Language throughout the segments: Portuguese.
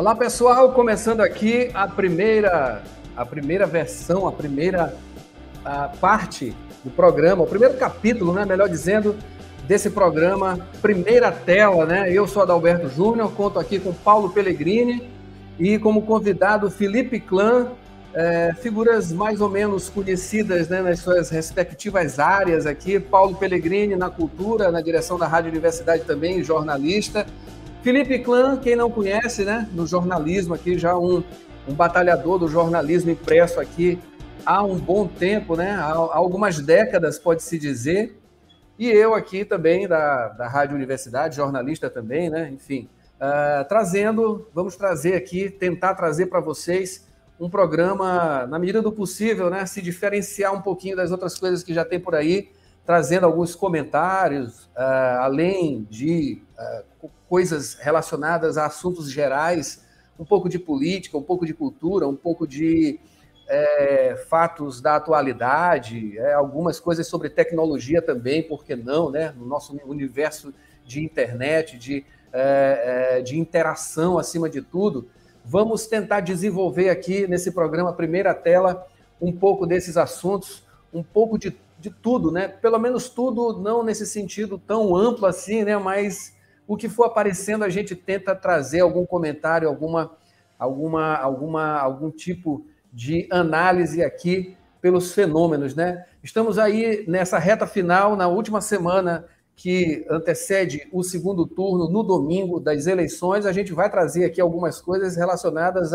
Olá pessoal, começando aqui a primeira, a primeira versão, a primeira a parte do programa, o primeiro capítulo, né, melhor dizendo, desse programa, primeira tela, né? Eu sou Adalberto Júnior, conto aqui com Paulo Pellegrini e como convidado Felipe Clã, é, figuras mais ou menos conhecidas né, nas suas respectivas áreas aqui. Paulo Pellegrini na cultura, na direção da Rádio Universidade também, jornalista. Felipe Clã, quem não conhece, né, no jornalismo aqui, já um, um batalhador do jornalismo impresso aqui há um bom tempo, né, há, há algumas décadas, pode-se dizer. E eu aqui também da, da Rádio Universidade, jornalista também, né, enfim, uh, trazendo, vamos trazer aqui, tentar trazer para vocês um programa, na medida do possível, né, se diferenciar um pouquinho das outras coisas que já tem por aí, trazendo alguns comentários, uh, além de uh, coisas relacionadas a assuntos gerais, um pouco de política, um pouco de cultura, um pouco de é, fatos da atualidade, é, algumas coisas sobre tecnologia também, por que não, né? No nosso universo de internet, de, é, é de interação acima de tudo. Vamos tentar desenvolver aqui nesse programa Primeira Tela um pouco desses assuntos, um pouco de, de tudo, né? Pelo menos tudo, não nesse sentido tão amplo assim, né? Mas o que for aparecendo, a gente tenta trazer algum comentário, alguma, alguma, alguma, algum tipo de análise aqui pelos fenômenos, né? Estamos aí nessa reta final, na última semana que antecede o segundo turno, no domingo das eleições. A gente vai trazer aqui algumas coisas relacionadas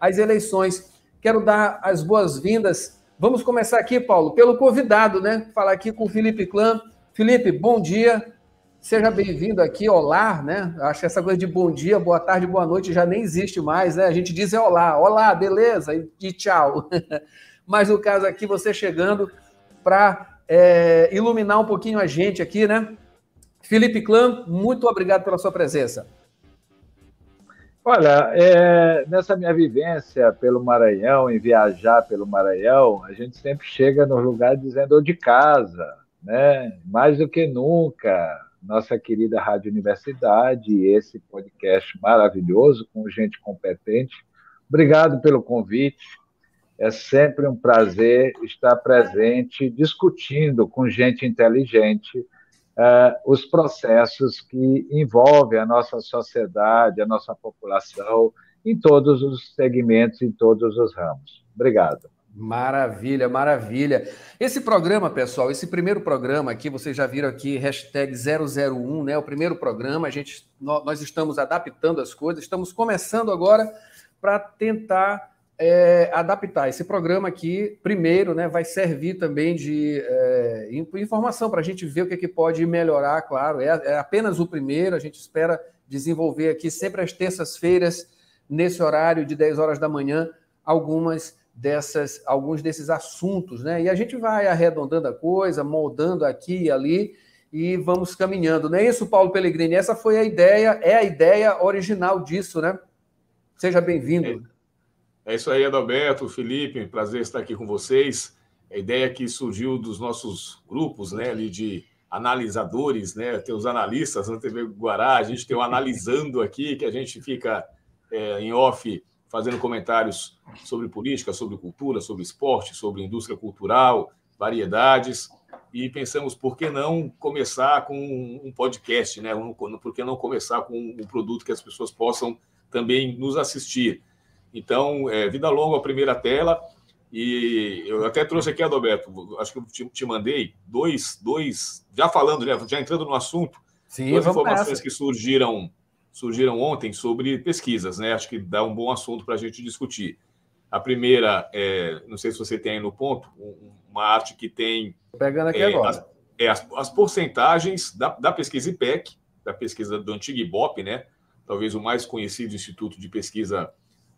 às eleições. Quero dar as boas-vindas. Vamos começar aqui, Paulo, pelo convidado, né? Falar aqui com o Felipe Clã. Felipe, bom dia. Seja bem-vindo aqui, olá, né? Acho que essa coisa de bom dia, boa tarde, boa noite já nem existe mais, né? A gente diz é olá, olá, beleza, e tchau. Mas no caso aqui, você chegando para é, iluminar um pouquinho a gente aqui, né? Felipe Clã, muito obrigado pela sua presença. Olha, é, nessa minha vivência pelo Maranhão, em viajar pelo Maranhão, a gente sempre chega no lugar dizendo de casa, né? Mais do que nunca, nossa querida Rádio Universidade e esse podcast maravilhoso com gente competente. Obrigado pelo convite. É sempre um prazer estar presente, discutindo com gente inteligente uh, os processos que envolvem a nossa sociedade, a nossa população, em todos os segmentos, em todos os ramos. Obrigado. Maravilha, maravilha. Esse programa, pessoal, esse primeiro programa aqui, vocês já viram aqui, hashtag 001, né? O primeiro programa, a gente, nós estamos adaptando as coisas, estamos começando agora para tentar é, adaptar. Esse programa aqui, primeiro, né, vai servir também de é, informação para a gente ver o que, é que pode melhorar, claro. É, é, apenas o primeiro, a gente espera desenvolver aqui sempre às terças-feiras, nesse horário de 10 horas da manhã, algumas dessas, alguns desses assuntos, né? E a gente vai arredondando a coisa, moldando aqui e ali e vamos caminhando. Não é isso, Paulo Pellegrini? Essa foi a ideia, é a ideia original disso, né? Seja bem-vindo. É isso aí, Adalberto, Felipe, prazer estar aqui com vocês. A ideia que surgiu dos nossos grupos, né, ali de analisadores, né, tem os analistas na TV Guará, a gente tem o analisando aqui, que a gente fica é, em off fazendo comentários sobre política, sobre cultura, sobre esporte, sobre indústria cultural, variedades, e pensamos por que não começar com um podcast, né? Por que não começar com um produto que as pessoas possam também nos assistir? Então, é, vida longa a primeira tela. E eu até trouxe aqui, Adalberto, acho que eu te, te, mandei dois, dois, já falando, né, já entrando no assunto, Sim, duas informações que surgiram surgiram ontem sobre pesquisas, né? Acho que dá um bom assunto para a gente discutir. A primeira, é, não sei se você tem aí no ponto, uma arte que tem. Pegando aqui é, agora. As, é, as, as porcentagens da, da, pesquisa IPEC, da pesquisa do antigo IBOP, né? Talvez o mais conhecido instituto de pesquisa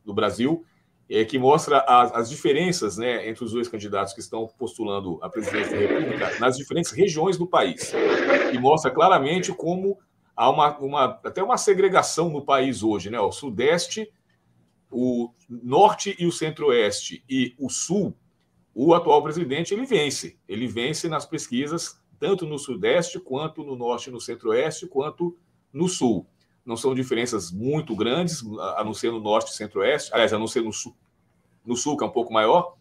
do Brasil, é, que mostra as, as, diferenças né, entre os dois candidatos que estão postulando a presidência da República nas diferentes regiões do país. E mostra claramente como há uma, uma, até uma segregação no país hoje. Né? O Sudeste, o Norte e o Centro-Oeste e o Sul, o atual presidente ele vence. Ele vence nas pesquisas, tanto no Sudeste, quanto no Norte e no Centro-Oeste, quanto no Sul. não são diferenças muito grandes, a não ser no norte e centro-oeste, aliás, a não ser no sul, no sul, que é um pouco maior,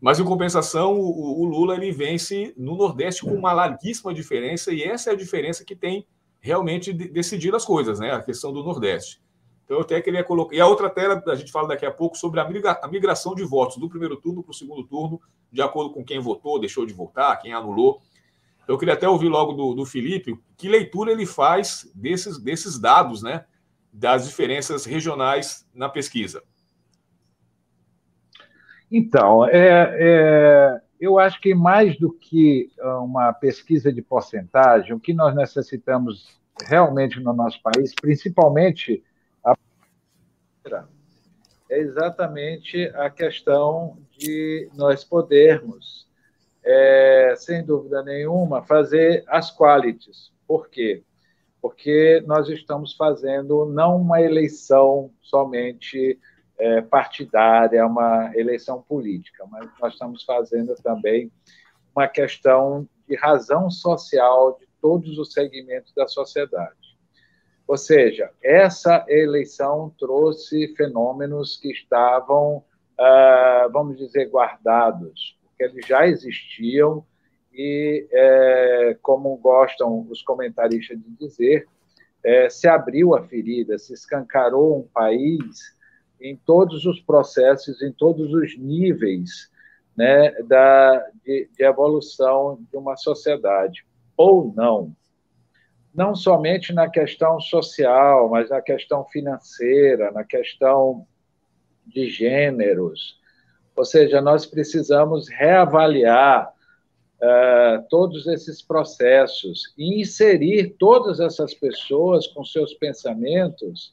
mas, em compensação, o, o, Lula ele vence no Nordeste com uma larguíssima diferença, e essa é a diferença que tem realmente decidido as coisas, né? A questão do Nordeste. Então, eu até queria colocar. E a outra tela, a gente fala daqui a pouco sobre a migração de votos do primeiro turno para o segundo turno, de acordo com quem votou, deixou de votar, quem anulou. Então, eu queria até ouvir logo do, do Felipe que leitura ele faz desses, desses dados, né? Das diferenças regionais na pesquisa. Então, é, é, eu acho que mais do que uma pesquisa de porcentagem, o que nós necessitamos realmente no nosso país, principalmente a é exatamente a questão de nós podermos, é, sem dúvida nenhuma, fazer as qualities. Por quê? Porque nós estamos fazendo não uma eleição somente é, partidária, é uma eleição política, mas nós estamos fazendo também uma questão de razão social de todos os segmentos da sociedade. Ou seja, essa eleição trouxe fenômenos que estavam, ah, vamos dizer, guardados, porque eles já existiam e, é, como gostam os comentaristas de dizer, é, se abriu a ferida, se escancarou um país em todos os processos, em todos os níveis né, da, de, de evolução de uma sociedade, ou não. Não somente na questão social, mas na questão financeira, na questão de gêneros. Ou seja, nós precisamos reavaliar uh, todos esses processos e inserir todas essas pessoas com seus pensamentos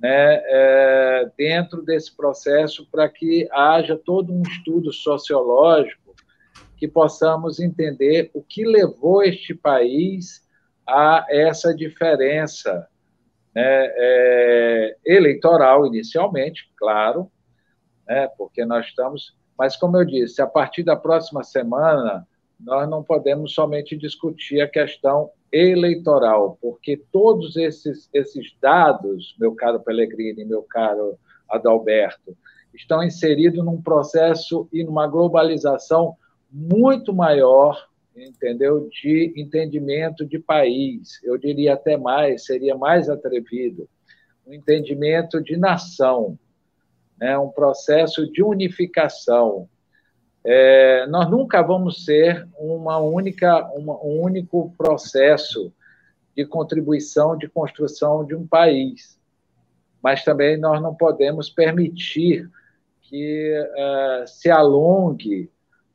né, é, dentro desse processo para que haja todo um estudo sociológico que possamos entender o que levou este país a essa diferença né, é, eleitoral inicialmente, claro, né, porque nós estamos. Mas, como eu disse, a partir da próxima semana, nós não podemos somente discutir a questão eleitoral, porque todos esses, esses dados, meu caro Pellegrini, meu caro Adalberto, estão inseridos num processo e numa globalização muito maior, entendeu, de entendimento de país. Eu diria até mais, seria mais atrevido, um entendimento de nação, né, um processo de unificação, é, nós nunca vamos ser uma única, uma, um único processo de contribuição, de construção de um país. Mas também nós não podemos permitir que uh, se alongue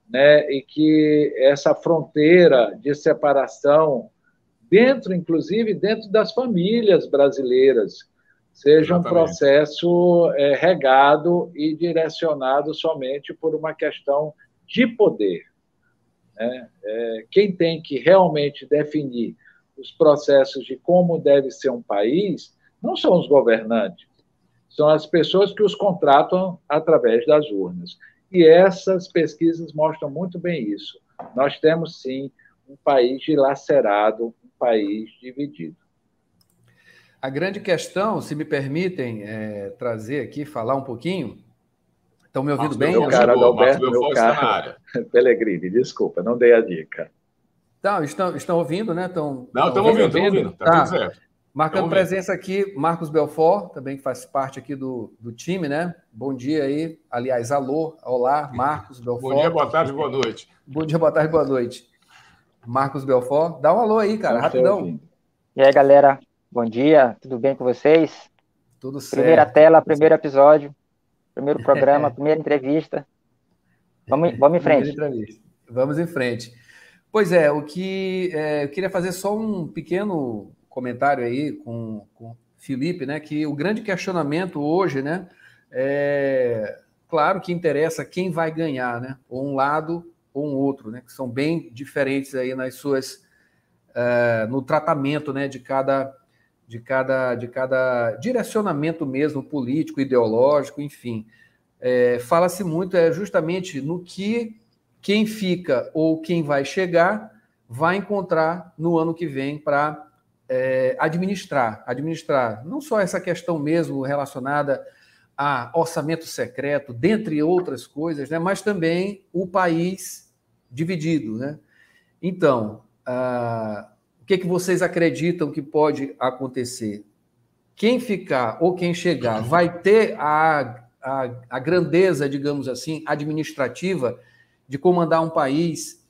né, e que essa fronteira de separação, dentro, inclusive, dentro das famílias brasileiras, seja Exatamente. um processo é, regado e direcionado somente por uma questão de poder. Né? É, quem tem que realmente definir os processos de como deve ser um país não são os governantes, são as pessoas que os contratam através das urnas. E essas pesquisas mostram muito bem isso. Nós temos, sim, um país dilacerado, um país dividido. A grande questão, se me permitem é, trazer aqui, falar um pouquinho. Estão me ouvindo bem? Meu cara, Adalberto, meu cara. Pellegrini, desculpa, não dei a dica. Então, estão, estão ouvindo, né? Estão, não, estão ouvindo, estão ouvindo. Tá, tá. tudo certo. Marcando presença aqui, Marcos Belfort, também que faz parte aqui do, do time, né? Bom dia aí. Aliás, alô, olá, Marcos Belfort. Bom dia, boa tarde, boa noite. Bom dia, boa tarde, boa noite. Marcos Belfort, dá um alô aí, cara, rapidão. E aí, galera, Bom dia, tudo bem com vocês? Tudo certo. Primeira tela, primeiro episódio, primeiro programa, primeira entrevista. Vamos, vamos em frente. Vamos em frente. Pois é, o que é, eu queria fazer só um pequeno comentário aí com, com Felipe, né? Que o grande questionamento hoje, né? É claro que interessa quem vai ganhar, né? Ou um lado ou um outro, né? Que são bem diferentes aí nas suas uh, no tratamento, né? De cada de cada, de cada direcionamento mesmo político, ideológico, enfim. É, Fala-se muito é justamente no que quem fica ou quem vai chegar vai encontrar no ano que vem para é, administrar, administrar não só essa questão mesmo relacionada a orçamento secreto, dentre outras coisas, né, mas também o país dividido. Né? Então, ah, o que, que vocês acreditam que pode acontecer? Quem ficar ou quem chegar vai ter a, a, a grandeza, digamos assim, administrativa de comandar um país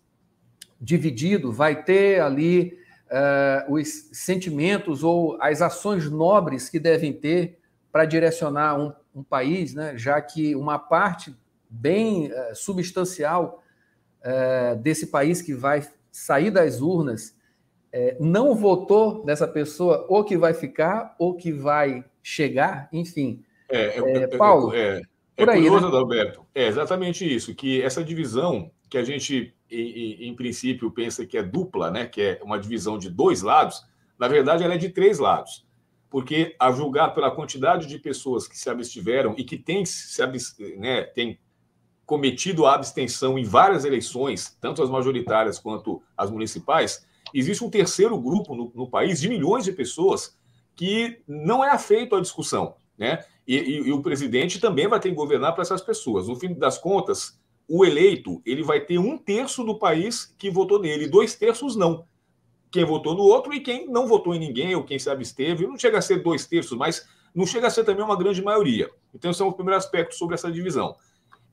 dividido, vai ter ali uh, os sentimentos ou as ações nobres que devem ter para direcionar um, um, país, né? já que uma parte bem uh, substancial uh, desse país que vai sair das urnas não votou nessa pessoa, ou que vai ficar, ou que vai chegar, enfim. É, é, é Paulo, é, é curioso, né? Alberto. É exatamente isso, que essa divisão que a gente em, em, princípio, pensa que é dupla, né, que é uma divisão de dois lados, na verdade, ela é de três lados. Porque, a julgar pela quantidade de pessoas que se abstiveram e que têm, se né, têm cometido a abstenção em várias eleições, tanto as majoritárias quanto as municipais, existe um terceiro grupo no, no país de milhões de pessoas que não é afeito à discussão. Né? E, e, e o presidente também vai ter que governar para essas pessoas. No fim das contas, o eleito ele vai ter um terço do país que votou nele, dois terços não. Quem votou no outro e quem não votou em ninguém, ou quem se absteve, não chega a ser dois terços, mas não chega a ser também uma grande maioria. Então, esse é o primeiro aspecto sobre essa divisão.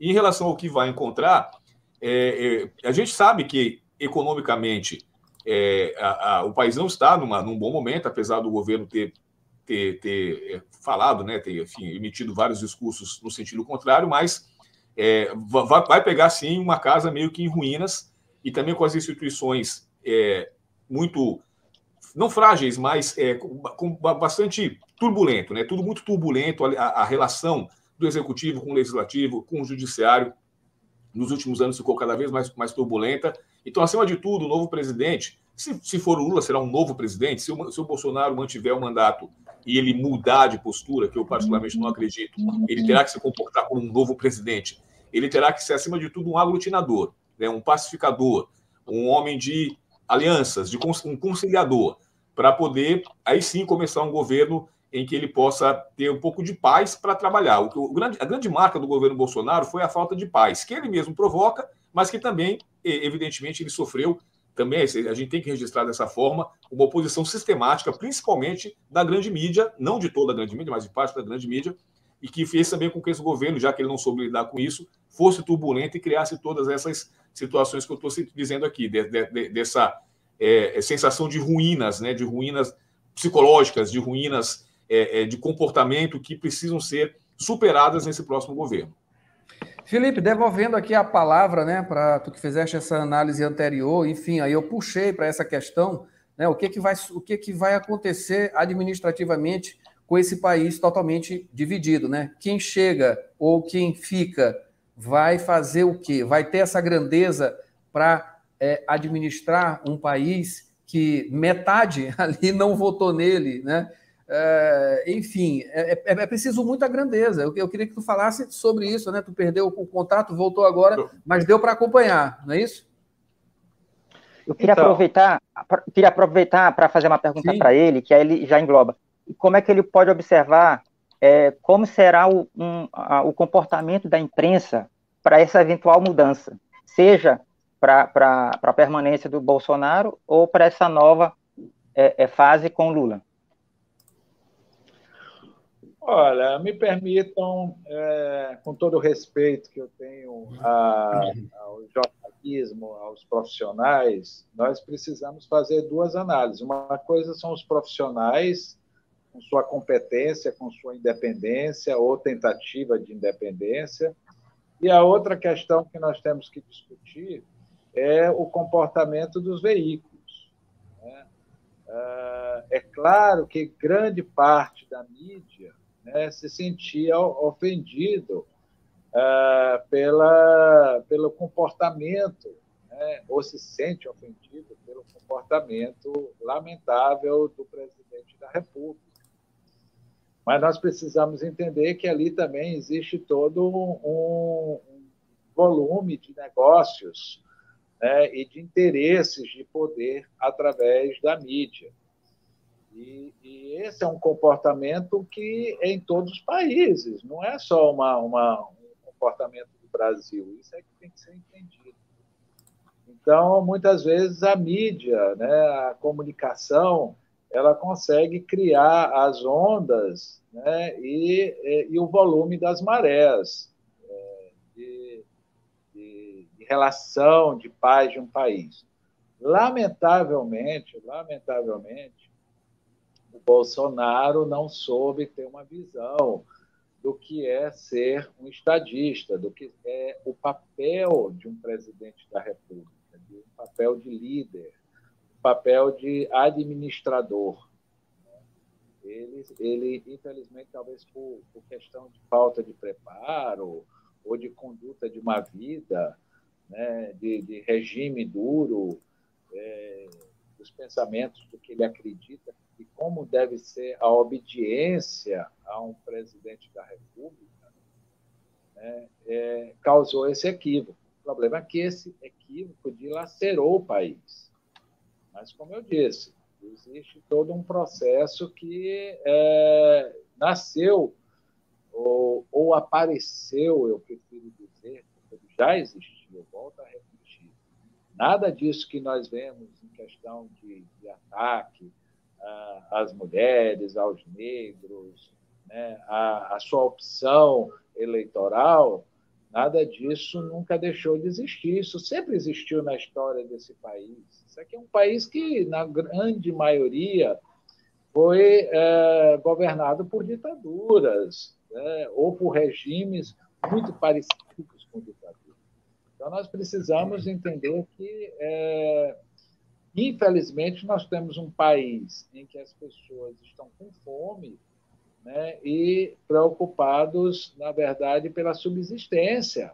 Em relação ao que vai encontrar, é, é, a gente sabe que economicamente é, a, a, o país não está numa, num bom momento, apesar do governo ter, ter, ter é, falado, né, ter enfim, emitido vários discursos no sentido contrário, mas é, vai pegar sim uma casa meio que em ruínas e também com as instituições é, muito não frágeis, mas é, com, bastante turbulento, né? Tudo muito turbulento a, a, relação do executivo com o legislativo, com o judiciário nos últimos anos ficou cada vez mais, mais turbulenta. Então, acima de tudo, o novo presidente, se, se for o Lula, será um novo presidente. Se o, se o Bolsonaro mantiver o mandato e ele mudar de postura, que eu particularmente não acredito, ele terá que se comportar como um novo presidente. Ele terá que ser, acima de tudo, um aglutinador, né, um pacificador, um homem de alianças, de um conciliador, para poder, aí sim, começar um governo em que ele possa ter um pouco de paz para trabalhar. O, o grande, a grande marca do governo Bolsonaro foi a falta de paz, que ele mesmo provoca, mas que também, evidentemente, ele sofreu também a gente tem que registrar dessa forma uma oposição sistemática, principalmente da grande mídia, não de toda a grande mídia, mas de parte da grande mídia, e que fez também com que esse governo, já que ele não soube lidar com isso, fosse turbulento e criasse todas essas situações que eu estou dizendo aqui, de, de, de, dessa é, sensação de ruínas, né, de ruínas psicológicas, de ruínas é, é, de comportamento que precisam ser superadas nesse próximo governo. Felipe, devolvendo aqui a palavra, né, para tu que fizeste essa análise anterior, enfim, aí eu puxei para essa questão, né, o que que vai, o que que vai acontecer administrativamente com esse país totalmente dividido, né? Quem chega ou quem fica vai fazer o quê? Vai ter essa grandeza para é, administrar um país que metade ali não votou nele, né? É, enfim, é, é, é, preciso muita grandeza. Eu, eu, queria que tu falasse sobre isso, né? Tu perdeu o contato, voltou agora, mas deu para acompanhar, não é isso? Eu queria então... aproveitar, queria aproveitar para fazer uma pergunta para ele, que aí ele já engloba. Como é que ele pode observar é, como será o, um, a, o comportamento da imprensa para essa eventual mudança, seja para a permanência do Bolsonaro ou para essa nova é, é, fase com Lula? Olha, me permitam, é, com todo o respeito que eu tenho a, ao jornalismo, aos profissionais, nós precisamos fazer duas análises. Uma coisa são os profissionais com sua competência, com sua independência ou tentativa de independência, e a outra questão que nós temos que discutir é o comportamento dos veículos. Né? Ah, é claro que grande parte da mídia né, se sentia ofendido uh, pela, pelo comportamento, né, ou se sente ofendido pelo comportamento lamentável do presidente da República. Mas nós precisamos entender que ali também existe todo um, um volume de negócios né, e de interesses de poder através da mídia. E, e, esse é um comportamento que é em todos os países, não é só uma, uma, um comportamento do Brasil. Isso é que tem que ser entendido. Então, muitas vezes a mídia, né, a comunicação, ela consegue criar as ondas né, e, e, e o volume das marés é, de, de, de relação de paz de um país. Lamentavelmente, lamentavelmente, o Bolsonaro não soube ter uma visão do que é ser um estadista, do que é o papel de um presidente da República, de um papel de líder, um papel de administrador. Ele, ele infelizmente, talvez por, por questão de falta de preparo ou de conduta de uma vida, né, de, de regime duro, é, dos pensamentos do que ele acredita e como deve ser a obediência a um presidente da República, né, é, causou esse equívoco. O problema é que esse equívoco dilacerou o país. Mas, como eu disse, existe todo um processo que é, nasceu ou, ou, apareceu, eu prefiro dizer, já existiu, volto a repetir. Nada disso que nós vemos em questão de, de ataque às mulheres, aos negros, né, a, a sua opção eleitoral, nada disso nunca deixou de existir. Isso sempre existiu na história desse país. Isso aqui é um país que, na grande maioria, foi é, governado por ditaduras né, ou por regimes muito parecidos com ditaduras. Então, nós precisamos entender que é, Infelizmente, nós temos um país em que as pessoas estão com fome né, e preocupados, na verdade, pela subsistência.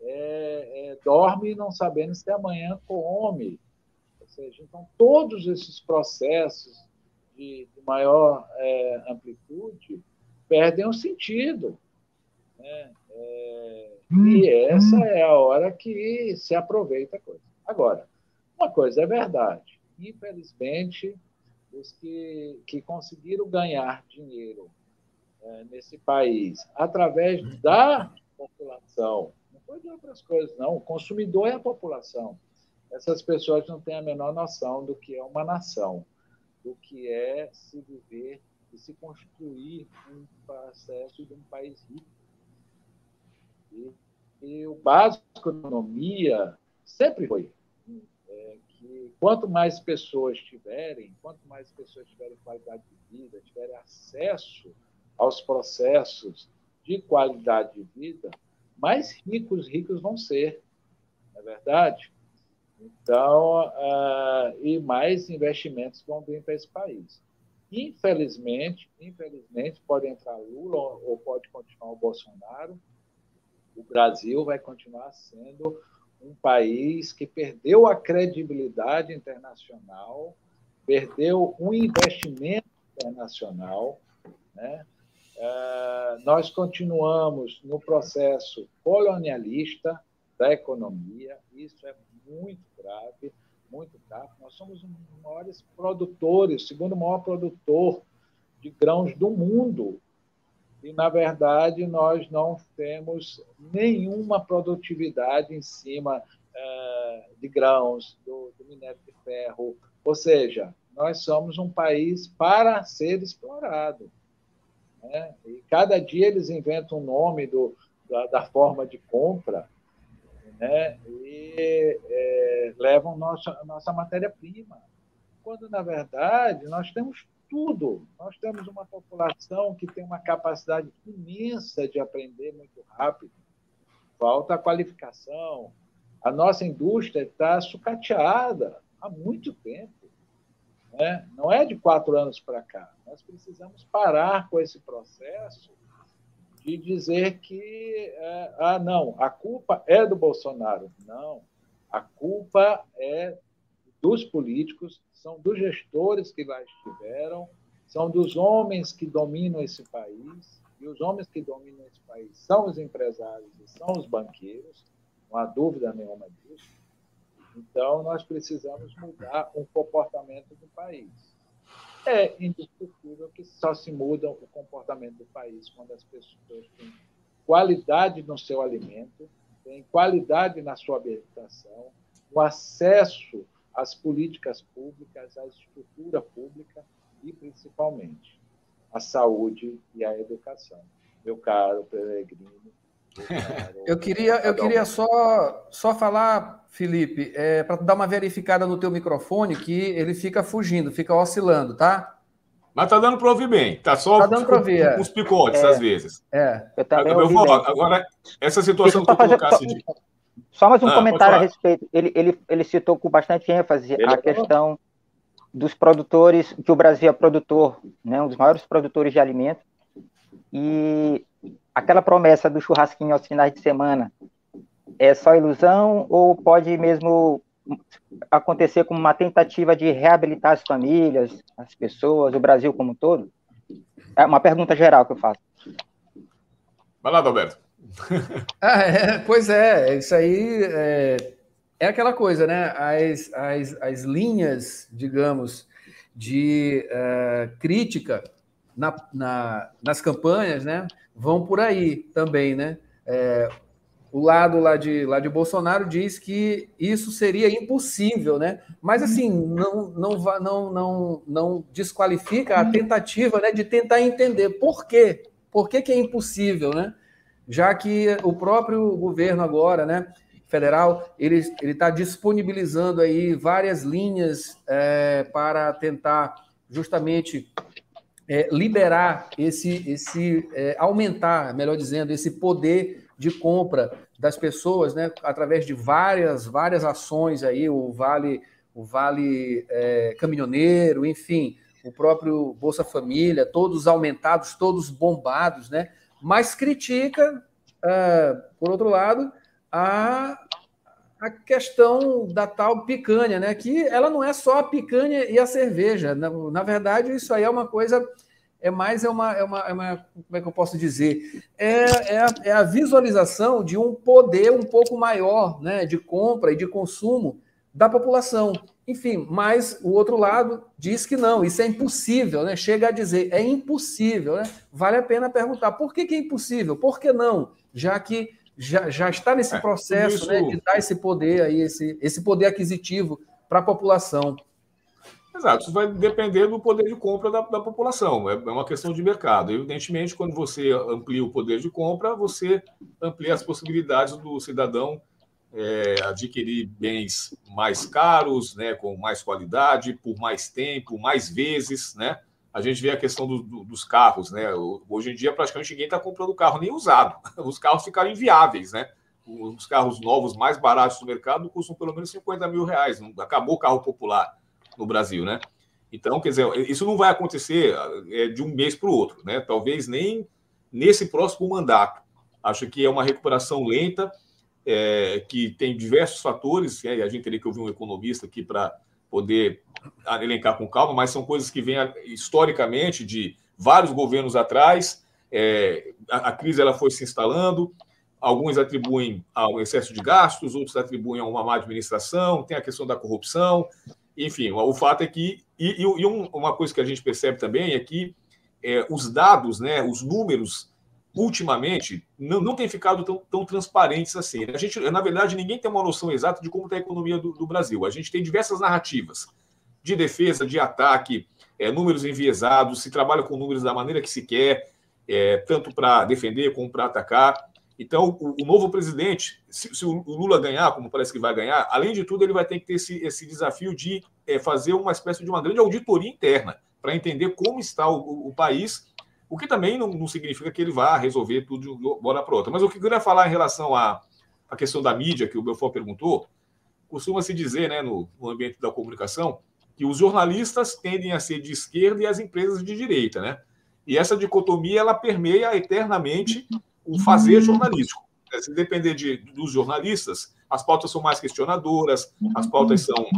É, é, dorme não sabendo se amanhã come. Ou seja, então, todos esses processos de, de maior é, amplitude perdem o sentido. Né? É, e essa é a hora que se aproveita a coisa. Agora, uma coisa é verdade. Infelizmente, os que, que conseguiram ganhar dinheiro é, nesse país através da população, não foi de outras coisas, não. O consumidor é a população. Essas pessoas não têm a menor noção do que é uma nação, do que é se viver e se construir um processo de um país rico. E, e o básico da economia sempre foi que quanto mais pessoas tiverem, quanto mais pessoas tiverem qualidade de vida, tiverem acesso aos processos de qualidade de vida, mais ricos ricos vão ser, não é verdade? Então, uh, e mais investimentos vão vir para esse país. Infelizmente, infelizmente, pode entrar Lula ou pode continuar o Bolsonaro, o Brasil vai continuar sendo um país que perdeu a credibilidade internacional, perdeu um investimento internacional. Né? Uh, nós continuamos no processo colonialista da economia, isso é muito grave, muito grave. Nós somos um dos maiores produtores, segundo maior produtor de grãos do mundo e, na verdade, nós não temos nenhuma produtividade em cima é, de grãos, do, do, minério de ferro. Ou seja, nós somos um país para ser explorado. Né? E cada dia eles inventam um nome do, da, da forma de compra né? e é, levam nossa, nossa matéria-prima. Quando, na verdade, nós temos tudo. Nós temos uma população que tem uma capacidade imensa de aprender muito rápido. Falta a qualificação. A nossa indústria está sucateada há muito tempo. Né? Não é de quatro anos para cá. Nós precisamos parar com esse processo de dizer que é, ah não, a culpa é do Bolsonaro. Não, a culpa é dos políticos, são dos gestores que lá estiveram, são dos homens que dominam esse país, e os homens que dominam esse país são os empresários e são os banqueiros, não há dúvida nenhuma disso. Então, nós precisamos mudar o comportamento do país. é indiscutível que só se muda o comportamento do país quando as pessoas têm qualidade no seu alimento, têm qualidade na sua habitação, o acesso às políticas públicas, à estrutura pública e, principalmente, à saúde e à educação. Meu caro Peregrino. eu queria, eu queria só, só falar, Felipe, é, para dar uma verificada no teu microfone, que ele fica fugindo, fica oscilando, tá? Mas tá dando para ouvir bem. Tá só tá dando ouvir, é. os picotes, é. às vezes. É. Eu, também eu vou, agora, essa situação que tu colocasse de... Só mais um ah, comentário a respeito. Ele, ele, ele citou com bastante ênfase ele a questão dos produtores, que o Brasil é produtor, né, um dos maiores produtores de alimentos, e aquela promessa do churrasquinho aos finais de semana é só ilusão ou pode mesmo acontecer como uma tentativa de reabilitar as famílias, as pessoas, o Brasil como um todo? É uma pergunta geral que eu faço. Vai lá, Alberto. ah, é, pois é, isso aí é, é, aquela coisa, né? As, as, as linhas, digamos, de uh, crítica na, na, nas campanhas, né? Vão por aí também, né? É, o lado lá de, lá de Bolsonaro diz que isso seria impossível, né? Mas assim, não, não, não, não, não desqualifica a tentativa né, de tentar entender por quê. Por que, que é impossível, né? Já que o próprio governo agora, né, federal, ele está disponibilizando aí várias linhas é, para tentar justamente é, liberar esse, esse é, aumentar, melhor dizendo, esse poder de compra das pessoas, né, através de várias várias ações aí, o Vale o Vale é, Caminhoneiro, enfim, o próprio Bolsa Família, todos aumentados, todos bombados, né? Mas critica, uh, por outro lado, a, a questão da tal picanha, né? Que ela não é só a picanha e a cerveja. Na, na verdade, isso aí é uma coisa é mais é uma, é uma, é uma, como é que eu posso dizer? É, é a, é, a, visualização de um poder um pouco maior né, de compra e de consumo da população. Enfim, mas o outro lado diz que não, isso é impossível, né? Chega a dizer, é impossível, né? Vale a pena perguntar, por que, que é impossível? Por que não? Já que já, já está nesse é, processo isso... né, de dar esse poder aí, esse, esse poder aquisitivo para a população. Exato, isso vai depender do poder de compra da, da população, é, é uma questão de mercado. Evidentemente, quando você amplia o poder de compra, você amplia as possibilidades do cidadão é, adquirir bens mais caros, né, com mais qualidade, por mais tempo, mais vezes, né? A gente vê a questão do, do, dos carros, né? Hoje em dia, praticamente ninguém está comprando carro nem usado. Os carros ficaram inviáveis, né? Os carros novos mais baratos do mercado custam pelo menos 50 mil reais. Acabou o carro popular no Brasil, né? Então, quer dizer, isso não vai acontecer é, de um mês para o outro, né? Talvez nem nesse próximo mandato. Acho que é uma recuperação lenta, é, que tem diversos fatores, né? a gente teria que ouvir um economista aqui para poder elencar com calma, mas são coisas que vêm historicamente de vários governos atrás. É, a, a, crise ela foi se instalando, alguns atribuem ao excesso de gastos, outros atribuem a uma má administração, tem a questão da corrupção, enfim, o fato é que. E, e uma coisa que a gente percebe também é que é, os dados, né, os números, ultimamente, não, não têm ficado tão, tão transparentes assim. A gente, na verdade, ninguém tem uma noção exata de como está a economia do, do, Brasil. A gente tem diversas narrativas de defesa, de ataque, é, números enviesados, se trabalha com números da maneira que se quer, é, tanto para defender como para atacar. Então, o, o novo presidente, se, se, o Lula ganhar, como parece que vai ganhar, além de tudo, ele vai ter que ter esse, esse desafio de é, fazer uma espécie de uma grande auditoria interna para entender como está o, o, país, o que também não, não, significa que ele vá resolver tudo de uma hora para outra. Mas o que eu queria falar em relação à, à questão da mídia, que o Belfort perguntou, costuma-se dizer, né, no, no ambiente da comunicação, que os jornalistas tendem a ser de esquerda e as empresas de direita, né? E essa dicotomia ela permeia eternamente o fazer jornalístico. É, se depender de, dos jornalistas, as pautas são mais questionadoras, as pautas são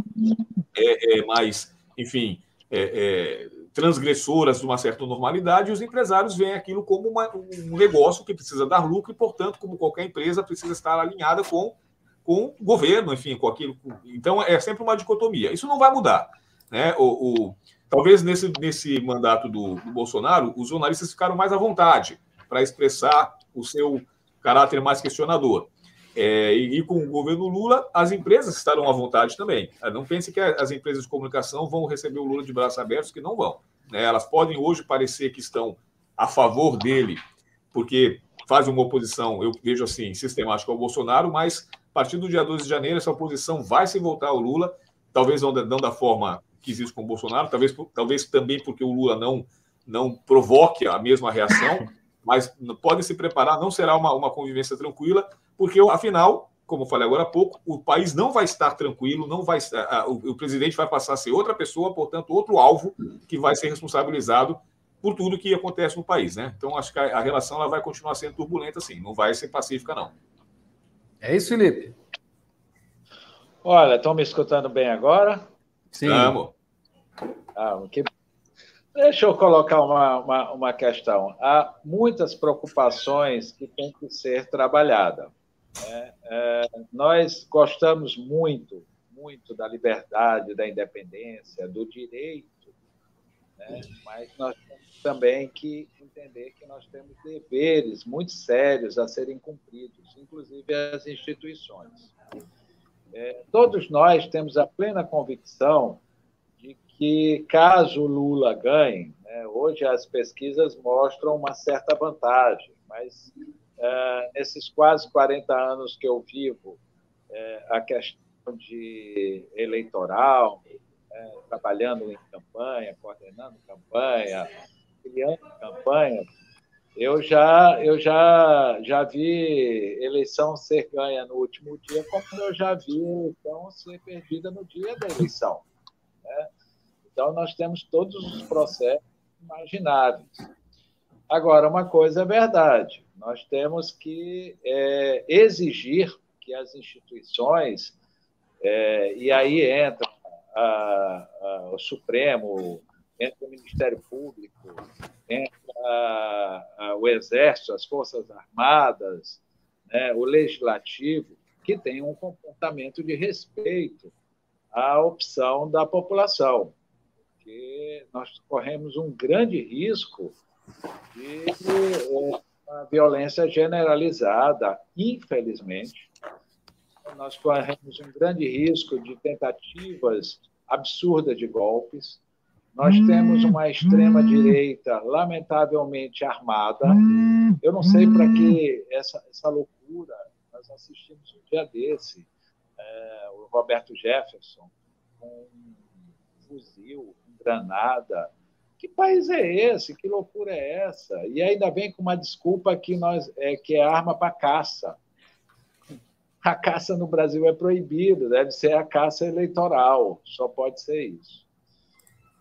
é, é, mais, enfim, é, é, transgressoras de uma certa normalidade, e os empresários veem aquilo como uma, um negócio que precisa dar lucro e, portanto, como qualquer empresa, precisa estar alinhada com, com o governo, enfim, com aquilo. Então, é sempre uma dicotomia. Isso não vai mudar. Né? O, o talvez nesse, nesse mandato do, do Bolsonaro, os jornalistas ficaram mais à vontade para expressar o seu caráter mais questionador. É, e, com o governo Lula, as empresas estarão à vontade também. É, não pense que as empresas de comunicação vão receber o Lula de braços abertos, que não vão. Né? Elas podem hoje parecer que estão a favor dele, porque fazem uma oposição, eu vejo assim, sistemática ao Bolsonaro, mas a partir do dia 12 de janeiro, essa oposição vai se voltar ao Lula, talvez não, não da forma que existe com o Bolsonaro, talvez, talvez também porque o Lula não, não provoque a mesma reação, mas podem se preparar, não será uma, uma convivência tranquila, porque, afinal, como eu falei agora há pouco, o país não vai estar tranquilo, não vai o, o presidente vai passar a ser outra pessoa, portanto, outro alvo que vai ser responsabilizado por tudo que acontece no país, né? Então, acho que a, a relação ela vai continuar sendo turbulenta, sim, não vai ser pacífica, não. É isso, Felipe? Olha, estão me escutando bem agora? Sim. Vamos. Ah, que Deixa eu colocar uma, uma, uma, questão. Há muitas preocupações que têm que ser trabalhadas. Né? É, nós gostamos muito, muito da liberdade, da independência, do direito, né? mas nós temos também que entender que nós temos deveres muito sérios a serem cumpridos, inclusive as instituições. É, todos nós temos a plena convicção que, caso Lula ganhe, né, hoje as pesquisas mostram uma certa vantagem, mas é, nesses quase 40 anos que eu vivo, é, a questão de eleitoral, é, trabalhando em campanha, coordenando campanha, criando campanha, eu já eu já já vi eleição ser ganha no último dia, como eu já vi eleição ser perdida no dia da eleição. Né? Então, nós temos todos os processos imagináveis. Agora, uma coisa é verdade: nós temos que é, exigir que as instituições, é, e aí entra a, a, o Supremo, entra o Ministério Público, entra a, o Exército, as Forças Armadas, né, o Legislativo, que tenham um comportamento de respeito à opção da população porque nós corremos um grande risco de é, uma violência generalizada, infelizmente. Nós corremos um grande risco de tentativas absurdas de golpes. Nós temos uma extrema-direita, lamentavelmente, armada. Eu não sei para que essa, essa loucura. Nós assistimos um dia desse, é, o Roberto Jefferson, com um fuzil granada. Que país é esse? Que loucura é essa? E ainda vem com uma desculpa que, nós, é, que é arma para caça. A caça no Brasil é proibida, deve ser a caça eleitoral, só pode ser isso.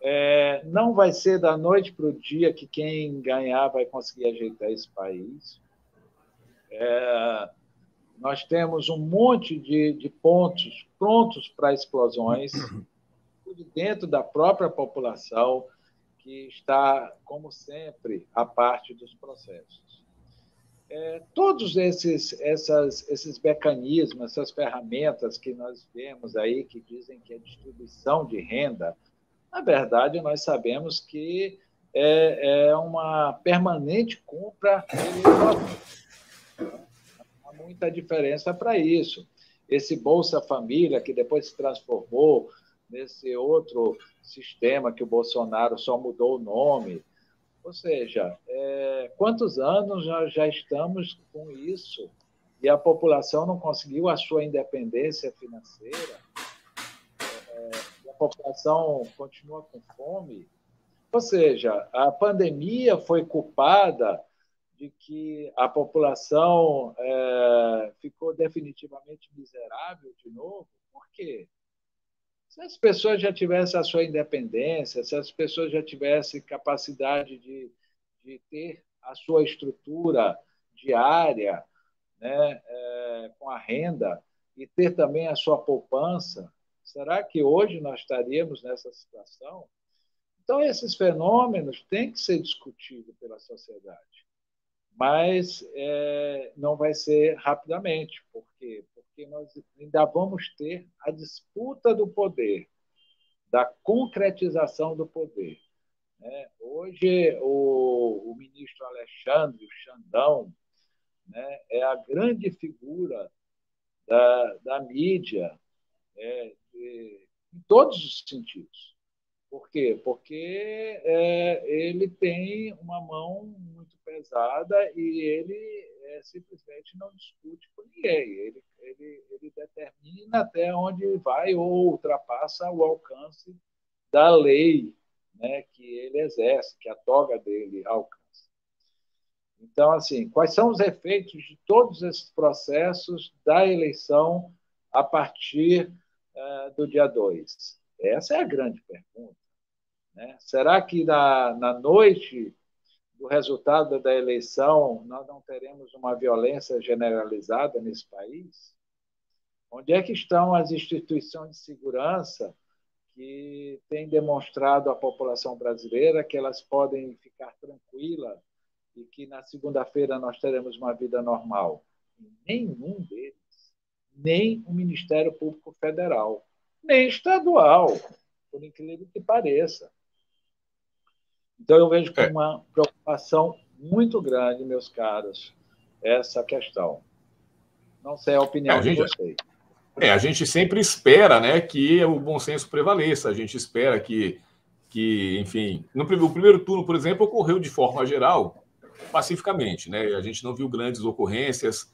É, não vai ser da noite para o dia que quem ganhar vai conseguir ajeitar esse país. É, nós temos um monte de, de pontos prontos para explosões de dentro da própria população que está, como sempre, a parte dos processos. É, todos esses, essas, esses mecanismos, essas ferramentas que nós vemos aí, que dizem que é distribuição de renda, na verdade, nós sabemos que é, é uma permanente compra Há muita diferença para isso. Esse Bolsa Família, que depois se transformou nesse outro sistema que o Bolsonaro só mudou o nome. Ou seja, é, quantos anos nós já estamos com isso e a população não conseguiu a sua independência financeira? É, a população continua com fome? Ou seja, a pandemia foi culpada de que a população é, ficou definitivamente miserável de novo? Por quê? Se as pessoas já tivessem a sua independência, se as pessoas já tivessem capacidade de, de ter a sua estrutura diária, né, é, com a renda, e ter também a sua poupança, será que hoje nós estaríamos nessa situação? Então, esses fenômenos têm que ser discutidos pela sociedade, mas é, não vai ser rapidamente. Por quê? Porque nós ainda vamos ter a disputa do poder da concretização do poder. Né? Hoje, o, o, ministro Alexandre, o Xandão, né, é a grande figura da, da mídia é, de, em todos os sentidos. Por quê? Porque é, ele tem uma mão muito pesada e ele é, simplesmente não discute com ninguém. Ele, ele, ele determina até onde vai ou ultrapassa o alcance da lei né, que ele exerce, que a toga dele alcança. Então, assim, quais são os efeitos de todos esses processos da eleição a partir uh, do dia 2? Essa é a grande pergunta. Né? Será que na, na noite do resultado da eleição nós não teremos uma violência generalizada nesse país? Onde é que estão as instituições de segurança que têm demonstrado à população brasileira que elas podem ficar tranquilas e que na segunda-feira nós teremos uma vida normal. Nenhum deles, nem o Ministério Público Federal, nem estadual, por incrível que pareça. Então eu vejo com é. uma preocupação muito grande, meus caros, essa questão. Não sei a opinião é, a de vocês. É, a gente sempre espera né, que o bom senso prevaleça, a gente espera que, que enfim, no primeiro, primeiro turno, por exemplo, ocorreu de forma geral, pacificamente, né? A gente não viu grandes ocorrências,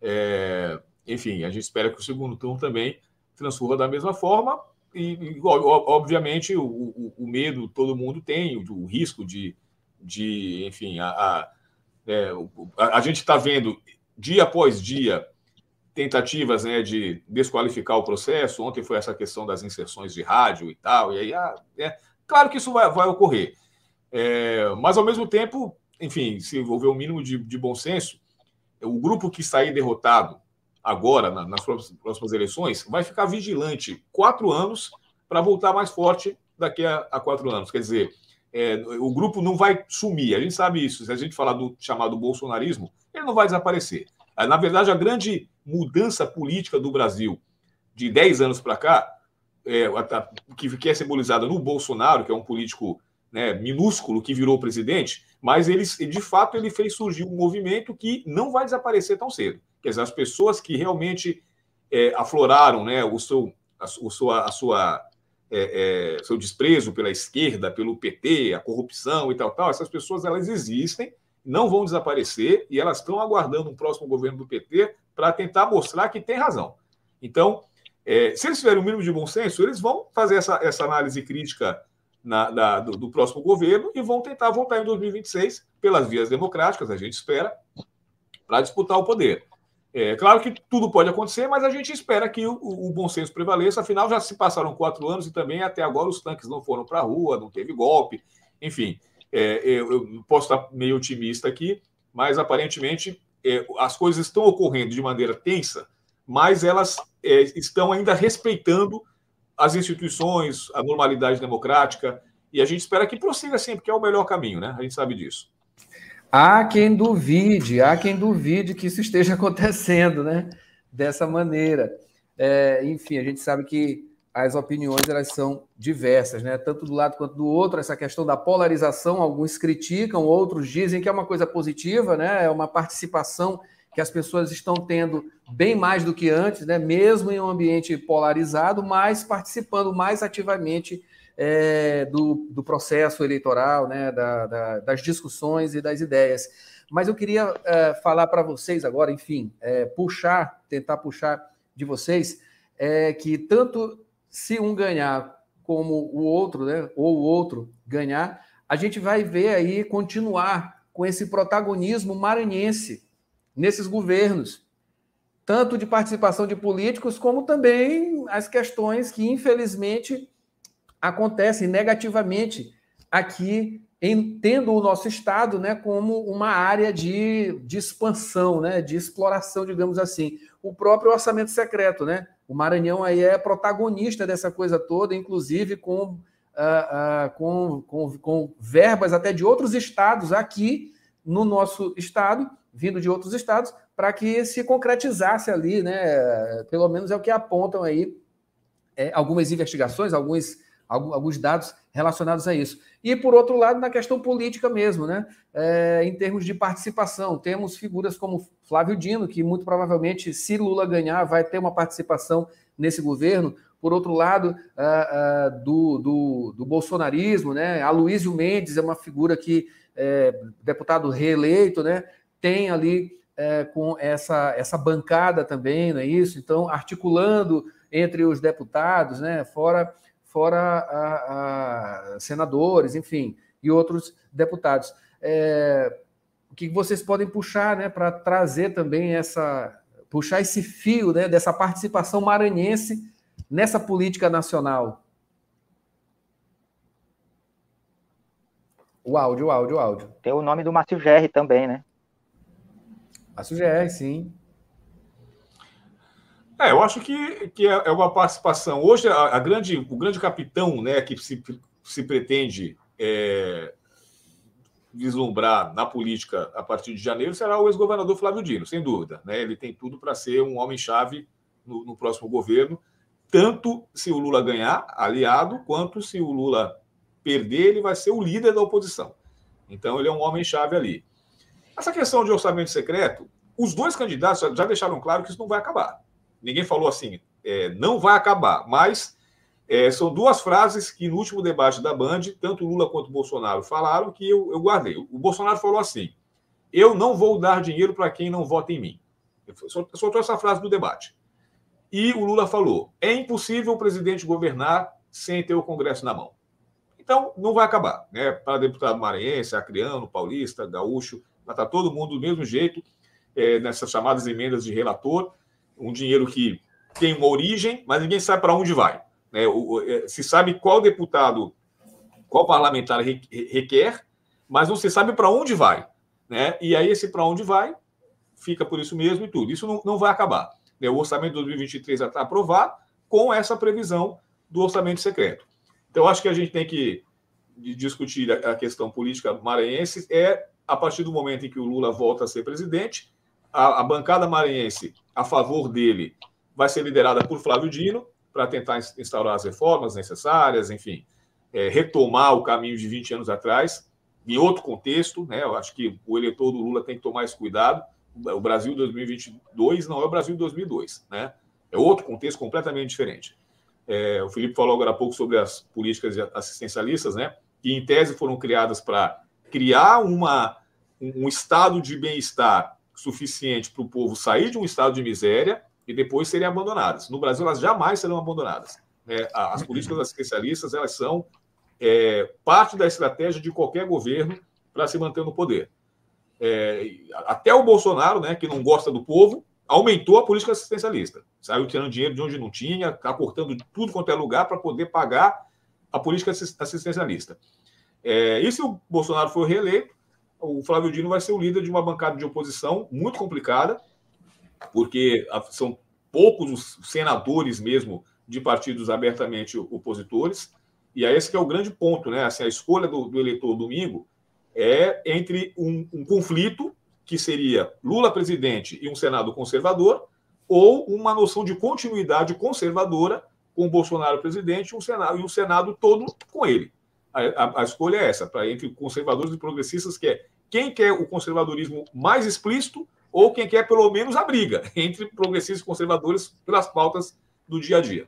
é, enfim, a gente espera que o segundo turno também transcorra da mesma forma e, obviamente, o, o, o, medo todo mundo tem, o, o risco de, de enfim, a, a, é, a, gente está vendo dia após dia tentativas né, de desqualificar o processo. Ontem foi essa questão das inserções de rádio e tal. E aí, ah, é, claro que isso vai, vai ocorrer. É, mas, ao mesmo tempo, enfim, se houver um mínimo de, de bom senso, o grupo que sair derrotado agora, na, nas próximas eleições, vai ficar vigilante quatro anos para voltar mais forte daqui a, a quatro anos. Quer dizer, é, o grupo não vai sumir. A gente sabe isso. Se a gente falar do chamado bolsonarismo, ele não vai desaparecer. Na verdade, a grande mudança política do Brasil de 10 anos para cá, é, que, é simbolizada no Bolsonaro, que é um político né, minúsculo que virou presidente, mas ele, de fato ele fez surgir um movimento que não vai desaparecer tão cedo. Quer dizer, as pessoas que realmente é, afloraram né, o seu, a, o sua, a sua, é, é, seu desprezo pela esquerda, pelo PT, a corrupção e tal, tal, essas pessoas elas existem, não vão desaparecer e elas estão aguardando um próximo governo do PT para tentar mostrar que tem razão. Então, é, se eles tiverem um mínimo de bom senso, eles vão fazer essa, essa análise crítica na, do, do, próximo governo e vão tentar voltar em 2026 pelas vias democráticas, a gente espera, para disputar o poder. É claro que tudo pode acontecer, mas a gente espera que o, o, bom senso prevaleça. Afinal, já se passaram quatro anos e também até agora os tanques não foram para a rua, não teve golpe. Enfim, é, eu, eu, posso estar meio otimista aqui, mas aparentemente é, as coisas estão ocorrendo de maneira tensa, mas elas é, estão ainda respeitando as instituições, a normalidade democrática, e a gente espera que prossiga assim, porque é o melhor caminho, né? A gente sabe disso. Há quem duvide, há quem duvide que isso esteja acontecendo, né? Dessa maneira. É, enfim, a gente sabe que as opiniões elas são diversas, né? Tanto do lado quanto do outro, essa questão da polarização, alguns criticam, outros dizem que é uma coisa positiva, né? É uma participação que as pessoas estão tendo bem mais do que antes, né? Mesmo em um ambiente polarizado, mas participando mais ativamente é, do, do, processo eleitoral, né? Da, da, das discussões e das ideias. Mas eu queria é, falar para vocês agora, enfim, é, puxar, tentar puxar de vocês, é que tanto se um ganhar como o outro, né, ou o outro ganhar, a gente vai ver aí continuar com esse protagonismo maranhense nesses governos, tanto de participação de políticos, como também as questões que, infelizmente, acontecem negativamente aqui, em, tendo o nosso Estado né, como uma área de, de expansão, né, de exploração, digamos assim. O próprio orçamento secreto, né? O Maranhão aí é protagonista dessa coisa toda, inclusive com, uh, uh, com, com, com verbas até de outros estados aqui no nosso estado, vindo de outros estados, para que se concretizasse ali, né? Pelo menos é o que apontam aí é, algumas investigações, alguns, alguns dados relacionados a isso. E, por outro lado, na questão política mesmo, né? É, em termos de participação, temos figuras como Flávio Dino, que muito provavelmente, se Lula ganhar, vai ter uma participação nesse governo. Por outro lado, do, do, do, bolsonarismo, né? Aloysio Mendes é uma figura que, é, deputado reeleito, né? tem ali é, com essa, essa bancada também, não é isso? Então, articulando entre os deputados, né? fora, fora a, a senadores, enfim, e outros deputados. É, o que vocês podem puxar né, para trazer também essa. puxar esse fio né, dessa participação maranhense nessa política nacional? O áudio, o áudio, o áudio. Tem o nome do Márcio Gerri também, né? Márcio Gerri, sim. É, eu acho que, que é, é uma participação. Hoje, a, a grande, o grande capitão né, que se, se pretende é, vislumbrar na política a partir de janeiro será o ex-governador Flávio Dino, sem dúvida. Né? Ele tem tudo para ser um homem-chave no, no, próximo governo, tanto se o Lula ganhar, aliado, quanto se o Lula perder, ele vai ser o líder da oposição. Então, ele é um homem-chave ali. Essa questão de orçamento secreto, os dois candidatos já deixaram claro que isso não vai acabar. Ninguém falou assim, é, não vai acabar, mas é, são duas frases que no último debate da Band, tanto Lula quanto Bolsonaro falaram que eu, eu guardei. O Bolsonaro falou assim: eu não vou dar dinheiro para quem não vota em mim. Soltou essa frase no debate. E o Lula falou: é impossível o presidente governar sem ter o Congresso na mão. Então, não vai acabar. Né? Para deputado maranhense, acriano, paulista, gaúcho, estar todo mundo do mesmo jeito, é, nessas chamadas emendas de relator, um dinheiro que tem uma origem, mas ninguém sabe para onde vai. Né? É, se sabe qual deputado, qual parlamentar requer, mas não se sabe para onde vai. Né? E aí, esse para onde vai, fica por isso mesmo e tudo. Isso não, não vai acabar. Né? O orçamento de 2023 já está aprovado com essa previsão do orçamento secreto. Então, acho que a gente tem que discutir a questão política maranhense é a partir do momento em que o Lula volta a ser presidente, a, a bancada maranhense a favor dele vai ser liderada por Flávio Dino, para tentar instaurar as reformas necessárias, enfim, é, retomar o caminho de 20 anos atrás, em outro contexto, né? Eu acho que o eleitor do Lula tem que tomar esse cuidado. O Brasil 2022 não é o Brasil 2002, né? É outro contexto completamente diferente. É, o Felipe falou agora há pouco sobre as políticas assistencialistas, né? Que em tese foram criadas para criar uma, um estado de bem-estar suficiente para o povo sair de um estado de miséria e depois serem abandonadas. No Brasil, elas jamais serão abandonadas. É, as políticas assistencialistas elas são é, parte da estratégia de qualquer governo para se manter no poder. É, até o Bolsonaro, né, que não gosta do povo, aumentou a política assistencialista. Saiu tirando dinheiro de onde não tinha, está cortando tudo quanto é lugar para poder pagar a política assistencialista. É, e se o Bolsonaro for reeleito, o Flávio Dino vai ser o líder de uma bancada de oposição muito complicada, porque são poucos os senadores mesmo de partidos abertamente opositores, e é esse é o grande ponto, né? Assim, a escolha do, do eleitor domingo é entre um, um, conflito que seria Lula presidente e um Senado conservador, ou uma noção de continuidade conservadora com Bolsonaro presidente e um Senado, e um Senado todo com ele. A, a, a escolha é essa, para entre conservadores e progressistas, que é quem quer o conservadorismo mais explícito ou quem quer pelo menos a briga entre progressistas e conservadores pelas pautas do dia a dia.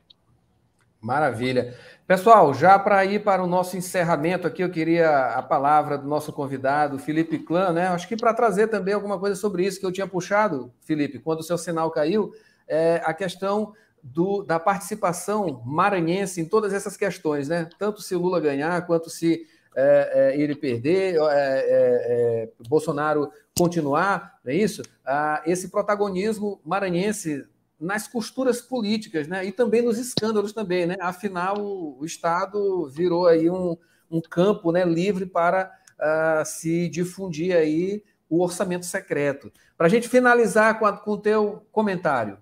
Maravilha. Pessoal, já para ir para o nosso encerramento aqui, eu queria a palavra do nosso convidado, Felipe Clã, né? Acho que para trazer também alguma coisa sobre isso que eu tinha puxado, Felipe, quando o seu sinal caiu, é a questão do, da participação maranhense em todas essas questões, né? Tanto se o Lula ganhar, quanto se é, é, ele perder, é, é, é, Bolsonaro continuar, não é isso? Ah, esse protagonismo maranhense nas costuras políticas, né? E também nos escândalos também, né? Afinal, o, Estado virou aí um, um campo, né, livre para uh, se difundir aí o orçamento secreto. Para a gente finalizar com, com o teu comentário.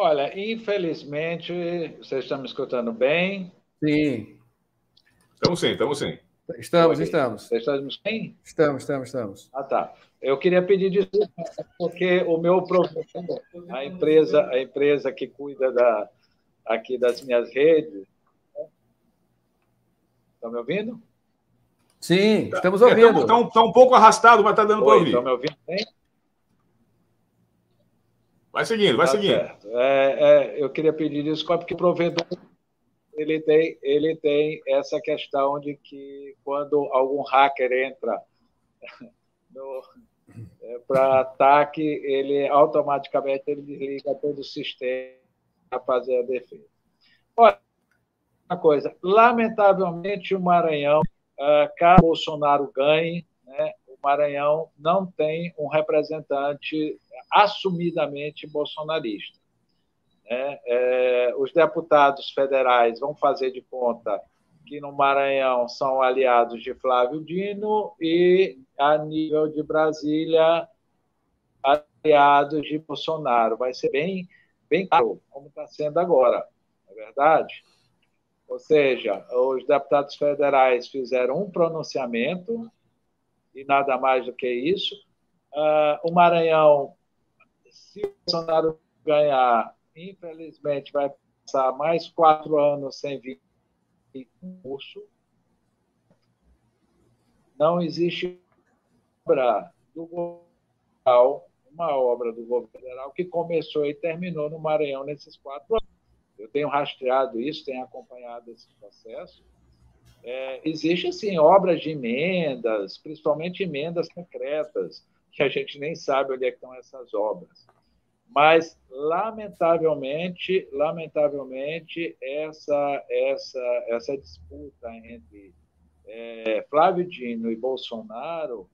Olha, infelizmente, vocês estão me escutando bem? Sim. Estamos sim, estamos sim. Estamos, estamos. Vocês estão me escutando? Estamos, estamos, estamos. Ah, tá. Eu queria pedir desculpa, porque o meu professor, a empresa, a empresa que cuida da, aqui das minhas redes. Estão me ouvindo? Sim, estamos ouvindo. Está um, tá um pouco arrastado, mas está dando para ouvir. Estão me ouvindo bem? Vai seguindo, vai tá seguindo. É, é, eu queria pedir desculpa, porque o provedor ele tem, ele tem essa questão de que quando algum hacker entra é, para ataque, ele automaticamente ele desliga todo o sistema para fazer a defesa. Olha, uma coisa, lamentavelmente o Maranhão, uh, caso Bolsonaro ganhe, né, o Maranhão não tem um representante assumidamente bolsonarista. Né? É, os deputados federais vão fazer de conta que no Maranhão são aliados de Flávio Dino e, a nível de Brasília, aliados de Bolsonaro. Vai ser bem, bem claro, como está sendo agora, não é verdade? Ou seja, os deputados federais fizeram um pronunciamento e nada mais do que isso. Uh, o Maranhão, se o Bolsonaro ganhar, infelizmente vai passar mais quatro anos sem vir curso. Não existe obra do governo, uma obra do governo federal que começou e terminou no Maranhão nesses quatro anos. Eu tenho rastreado isso, tenho acompanhado esse processo. É, existe, assim, obras de emendas, principalmente emendas secretas, que a gente nem sabe onde é estão essas obras. Mas, lamentavelmente, lamentavelmente, essa, essa, essa disputa entre é, Flávio Dino e Bolsonaro,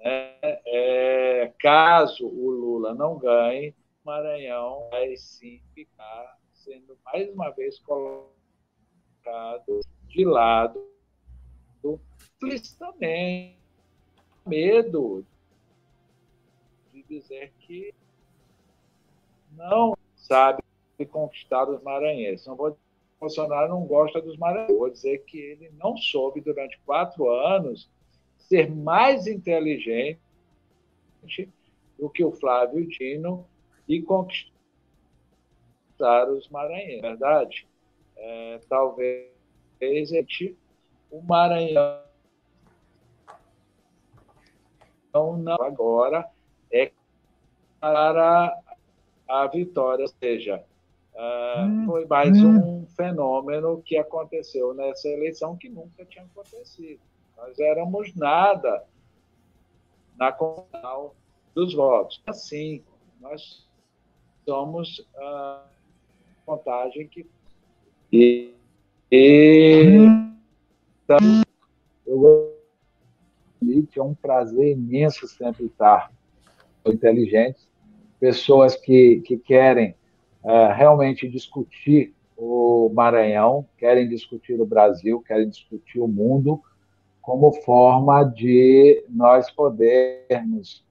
né, é, caso o Lula não ganhe, Maranhão vai sim ficar sendo mais uma vez colocado de lado explicitamente medo dizer que não sabe conquistar os maranhenses. Não vou dizer que Bolsonaro não gosta dos maranhenses, vou dizer que ele não soube, durante quatro anos, ser mais inteligente do que o Flávio Dino e conquistar os maranhenses, é verdade? É, talvez o Maranhão não agora é para a vitória. Ou seja, uh, foi mais um fenômeno que aconteceu nessa eleição que nunca tinha acontecido. Nós éramos nada na condição dos votos. Assim, nós somos a contagem que. E, e então, eu é um prazer imenso sempre estar inteligentes pessoas que, que querem uh, realmente discutir o Maranhão, querem discutir o Brasil, querem discutir o mundo, como forma de nós podermos,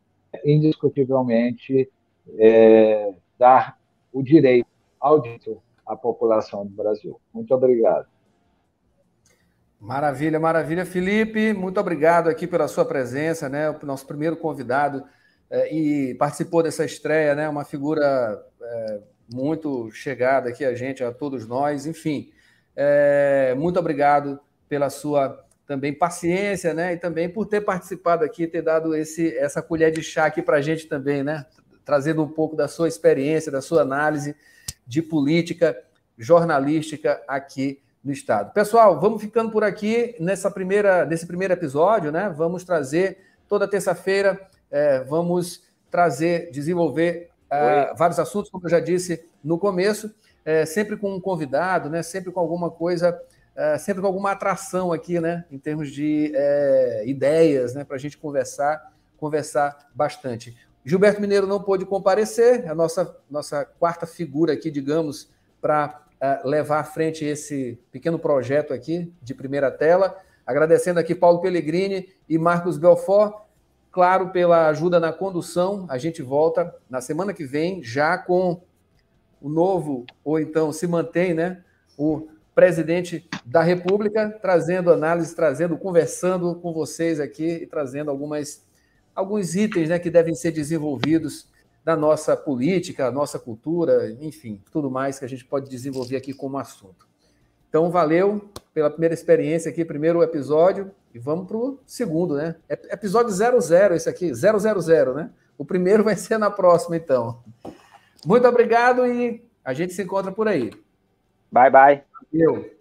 indiscutivelmente, é, dar o direito ao direito à população do Brasil. Muito obrigado. Maravilha, maravilha. Felipe, muito obrigado aqui pela sua presença, né? O nosso primeiro convidado é, e participou dessa estreia, né? Uma figura é, muito chegada aqui a gente, a todos nós. Enfim, é, muito obrigado pela sua também paciência, né? E também por ter participado aqui, ter dado esse, essa colher de chá aqui para a gente também, né? Trazendo um pouco da sua experiência, da sua análise de política jornalística aqui no estado. Pessoal, vamos ficando por aqui nessa primeira, nesse primeiro episódio, né? Vamos trazer toda terça-feira é, vamos trazer, desenvolver é, vários assuntos, como eu já disse no começo, é, sempre com um convidado, né? sempre com alguma coisa, é, sempre com alguma atração aqui, né? em termos de é, ideias, né? para a gente conversar, conversar bastante. Gilberto Mineiro não pôde comparecer, a nossa, nossa quarta figura aqui, digamos, para é, levar à frente esse pequeno projeto aqui de primeira tela. Agradecendo aqui Paulo Pellegrini e Marcos Belfort claro, pela ajuda na condução. A gente volta na semana que vem, já com o novo, ou então se mantém, né? O presidente da República, trazendo análise, trazendo, conversando com vocês aqui e trazendo algumas alguns itens né, que devem ser desenvolvidos da nossa política, nossa cultura, enfim, tudo mais que a gente pode desenvolver aqui como assunto. Então, valeu pela primeira experiência aqui, primeiro episódio, e vamos para o segundo, né? Episódio 00, esse aqui, 000, né? O primeiro vai ser na próxima, então. Muito obrigado e a gente se encontra por aí. Bye, bye. Valeu.